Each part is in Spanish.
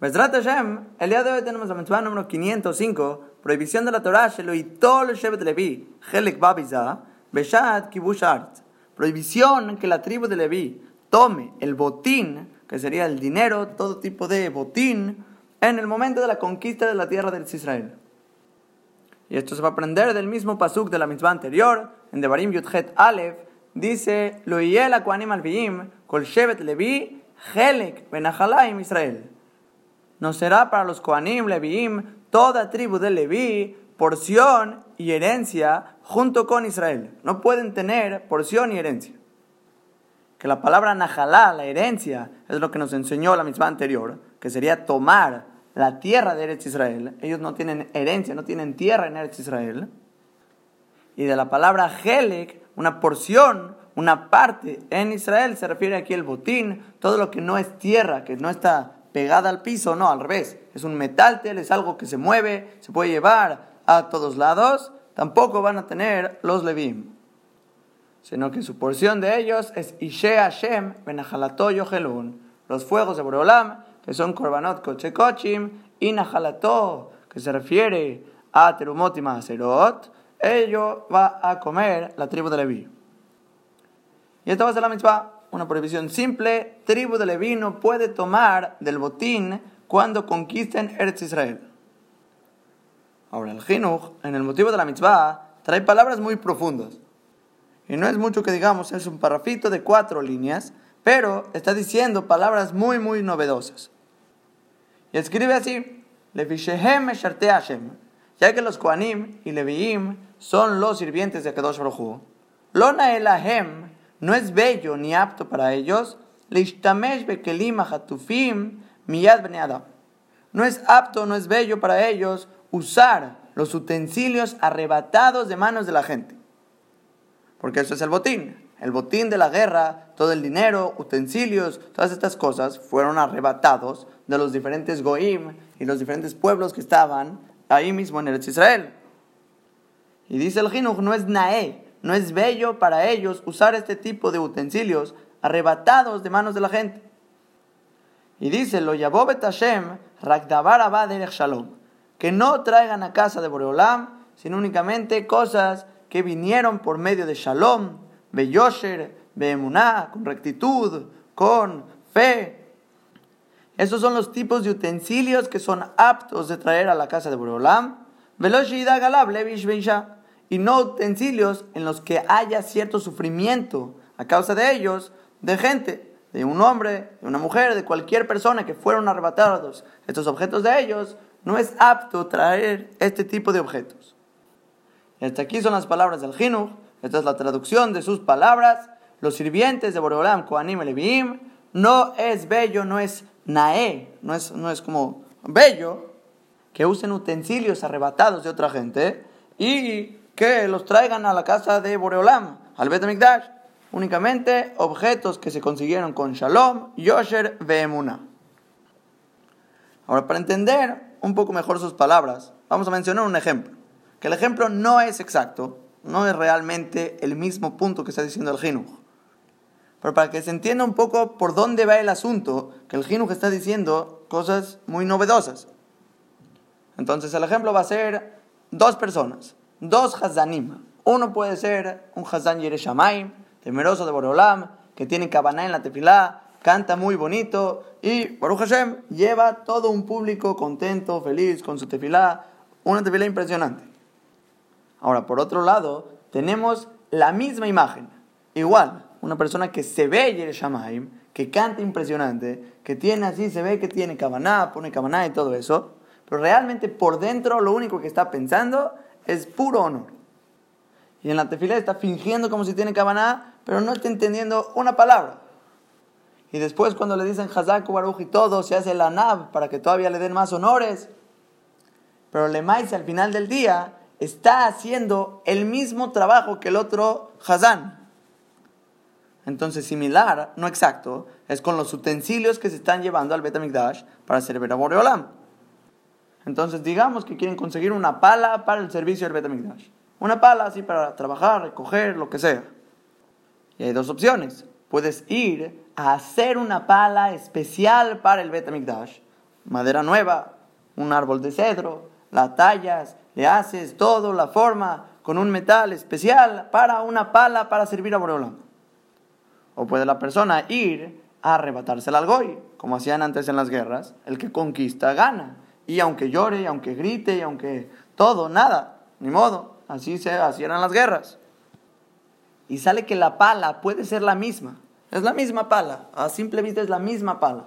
Besrat Hashem, el día de hoy tenemos la mitzvah número 505, prohibición de la Torah, Shelo Itol Shevet Levi, Helek Babiza, Beshat Kibush Art. Prohibición que la tribu de Levi tome el botín, que sería el dinero, todo tipo de botín, en el momento de la conquista de la tierra de Israel. Y esto se va a aprender del mismo pasuk de la mitzvah anterior, en Devarim Yudhet Aleph, dice, Lo yela kuanim alviim, kol shevet levi, helek benachalaim Israel. No será para los Koanim, Leviim, toda tribu de Leví, porción y herencia junto con Israel. No pueden tener porción y herencia. Que la palabra Najalá, la herencia, es lo que nos enseñó la misma anterior, que sería tomar la tierra de Eretz Israel. Ellos no tienen herencia, no tienen tierra en Eretz Israel. Y de la palabra Helek, una porción, una parte en Israel, se refiere aquí el botín, todo lo que no es tierra, que no está pegada al piso, no, al revés. Es un metaltel, es algo que se mueve, se puede llevar a todos lados. Tampoco van a tener los levim. Sino que su porción de ellos es Ishe Hashem Benahalato Yohelun. Los fuegos de Boreolam, que son Korbanot Kochekochim, y Nahalato, que se refiere a Terumot y. Ello va a comer la tribu de Leví. Y esta va a ser la mitzvah una prohibición simple, tribu de Leví no puede tomar del botín cuando conquisten Eretz Israel. Ahora, el Jinuch, en el motivo de la mitzvah, trae palabras muy profundas. Y no es mucho que digamos, es un parrafito de cuatro líneas, pero está diciendo palabras muy, muy novedosas. Y escribe así, Levishehem Hashem, ya que los Koanim y Leviim son los sirvientes de Kadosh Baruj Lona Elahem no es bello ni apto para ellos, no es apto, no es bello para ellos usar los utensilios arrebatados de manos de la gente. Porque eso es el botín. El botín de la guerra, todo el dinero, utensilios, todas estas cosas fueron arrebatados de los diferentes goim y los diferentes pueblos que estaban ahí mismo en el Israel. Y dice el Jinuch, no es nae, no es bello para ellos usar este tipo de utensilios arrebatados de manos de la gente. Y dice, lo Yabobet Hashem, Shalom, que no traigan a casa de Boreolam, sino únicamente cosas que vinieron por medio de Shalom, Beyosher, Beemuná, con rectitud, con fe. Esos son los tipos de utensilios que son aptos de traer a la casa de Boreolam. Galab, Levish y no utensilios en los que haya cierto sufrimiento a causa de ellos, de gente, de un hombre, de una mujer, de cualquier persona que fueron arrebatados estos objetos de ellos, no es apto traer este tipo de objetos. hasta aquí son las palabras del Jinuch, esta es la traducción de sus palabras. Los sirvientes de Boreolam, Koanim y Leviim, no es bello, no es nae, no es, no es como bello que usen utensilios arrebatados de otra gente y que los traigan a la casa de Boreolam, al Bet Mikdash. Únicamente objetos que se consiguieron con Shalom, Yosher, Veemuna. Ahora, para entender un poco mejor sus palabras, vamos a mencionar un ejemplo. Que el ejemplo no es exacto, no es realmente el mismo punto que está diciendo el Jinuj. Pero para que se entienda un poco por dónde va el asunto, que el Jinuj está diciendo cosas muy novedosas. Entonces el ejemplo va a ser dos personas dos Hazanim. Uno puede ser un Hazan Yereshamaim, temeroso de Boreolam, que tiene cabana en la tefilá, canta muy bonito y Baruch Hashem lleva todo un público contento, feliz con su tefilá, una tefilá impresionante. Ahora, por otro lado, tenemos la misma imagen, igual, una persona que se ve Yereshamaim, que canta impresionante, que tiene así, se ve que tiene cabana, pone cabana y todo eso, pero realmente por dentro lo único que está pensando es puro honor. Y en la tefila está fingiendo como si tiene cabana, pero no está entendiendo una palabra. Y después cuando le dicen Hazak, Baruch y todo, se hace la nab para que todavía le den más honores. Pero Lemais al final del día está haciendo el mismo trabajo que el otro Hazán. Entonces, similar, no exacto, es con los utensilios que se están llevando al Betamikdash para servir a Boreolam. Entonces, digamos que quieren conseguir una pala para el servicio del Betamigdash. Una pala así para trabajar, recoger, lo que sea. Y hay dos opciones. Puedes ir a hacer una pala especial para el Betamigdash madera nueva, un árbol de cedro, la tallas, le haces todo, la forma, con un metal especial para una pala para servir a Boreolam. O puede la persona ir a arrebatársela al goy, como hacían antes en las guerras, el que conquista gana. Y aunque llore, y aunque grite, y aunque todo, nada, ni modo, así, se, así eran las guerras. Y sale que la pala puede ser la misma, es la misma pala, a simple vista es la misma pala.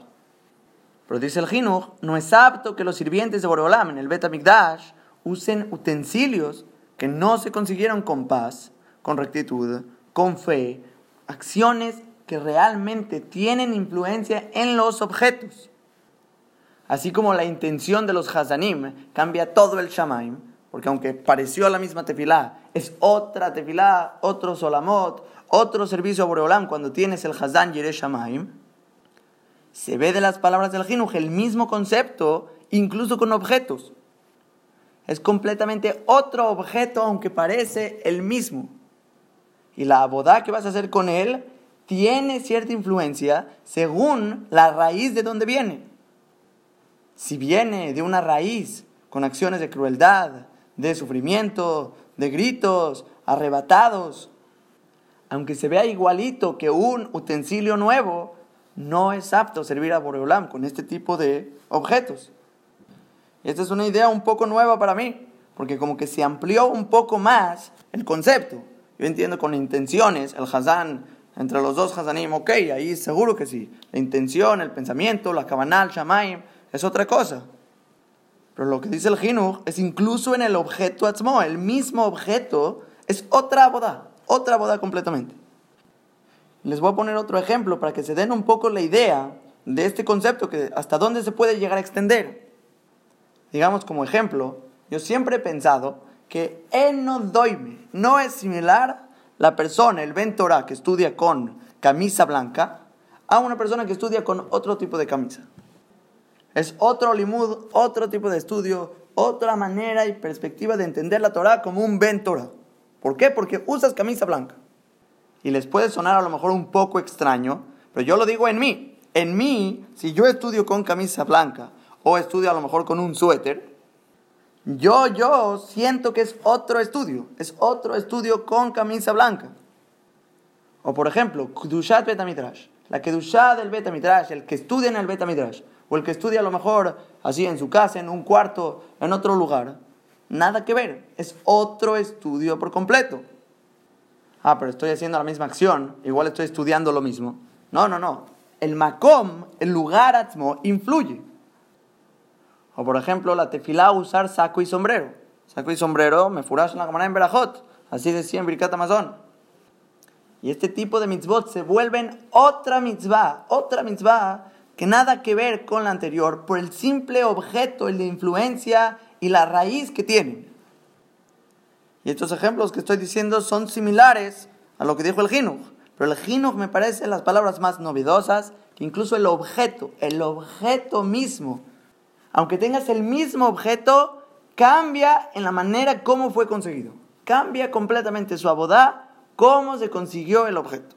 Pero dice el Jinuj, no es apto que los sirvientes de Boreolam en el Bet usen utensilios que no se consiguieron con paz, con rectitud, con fe, acciones que realmente tienen influencia en los objetos. Así como la intención de los Hazanim cambia todo el Shamaim, porque aunque pareció la misma tefilá, es otra tefilá, otro solamot, otro servicio a Boreolam cuando tienes el Hazan Yere Shamaim, se ve de las palabras del Jinuj el mismo concepto, incluso con objetos. Es completamente otro objeto, aunque parece el mismo. Y la abodá que vas a hacer con él tiene cierta influencia según la raíz de donde viene. Si viene de una raíz con acciones de crueldad, de sufrimiento, de gritos, arrebatados, aunque se vea igualito que un utensilio nuevo, no es apto servir a Boreolam con este tipo de objetos. Esta es una idea un poco nueva para mí, porque como que se amplió un poco más el concepto. Yo entiendo con intenciones, el Hazán, entre los dos Hazanim, ok, ahí seguro que sí. La intención, el pensamiento, la Kabanal, Shamaim, es otra cosa. Pero lo que dice el Jinuj es incluso en el objeto Atzmo, el mismo objeto es otra boda, otra boda completamente. Les voy a poner otro ejemplo para que se den un poco la idea de este concepto, que hasta dónde se puede llegar a extender. Digamos como ejemplo, yo siempre he pensado que enodoime no es similar la persona, el ventora que estudia con camisa blanca, a una persona que estudia con otro tipo de camisa. Es otro limud, otro tipo de estudio, otra manera y perspectiva de entender la Torah como un ventora. ¿Por qué? Porque usas camisa blanca y les puede sonar a lo mejor un poco extraño, pero yo lo digo en mí. En mí, si yo estudio con camisa blanca o estudio a lo mejor con un suéter, yo, yo siento que es otro estudio, es otro estudio con camisa blanca. O por ejemplo, Kudushat Betamidrash, la Kedushá del Betamidrash, el que estudia en el Betamidrash, o el que estudia a lo mejor así en su casa, en un cuarto, en otro lugar, nada que ver, es otro estudio por completo ah, pero estoy haciendo la misma acción, igual estoy estudiando lo mismo. No, no, no. El makom, el lugar atmo, influye. O por ejemplo, la tefilá usar saco y sombrero. Saco y sombrero, me furas en la cámara en Berajot. Así decía en Birkat Amazon. Y este tipo de mitzvot se vuelven otra mitzvah, otra mitzvah que nada que ver con la anterior por el simple objeto, el de influencia y la raíz que tienen. Y estos ejemplos que estoy diciendo son similares a lo que dijo el Jinuj. Pero el Jinuj me parece las palabras más novedosas que incluso el objeto, el objeto mismo, aunque tengas el mismo objeto, cambia en la manera como fue conseguido. Cambia completamente su abodá, cómo se consiguió el objeto.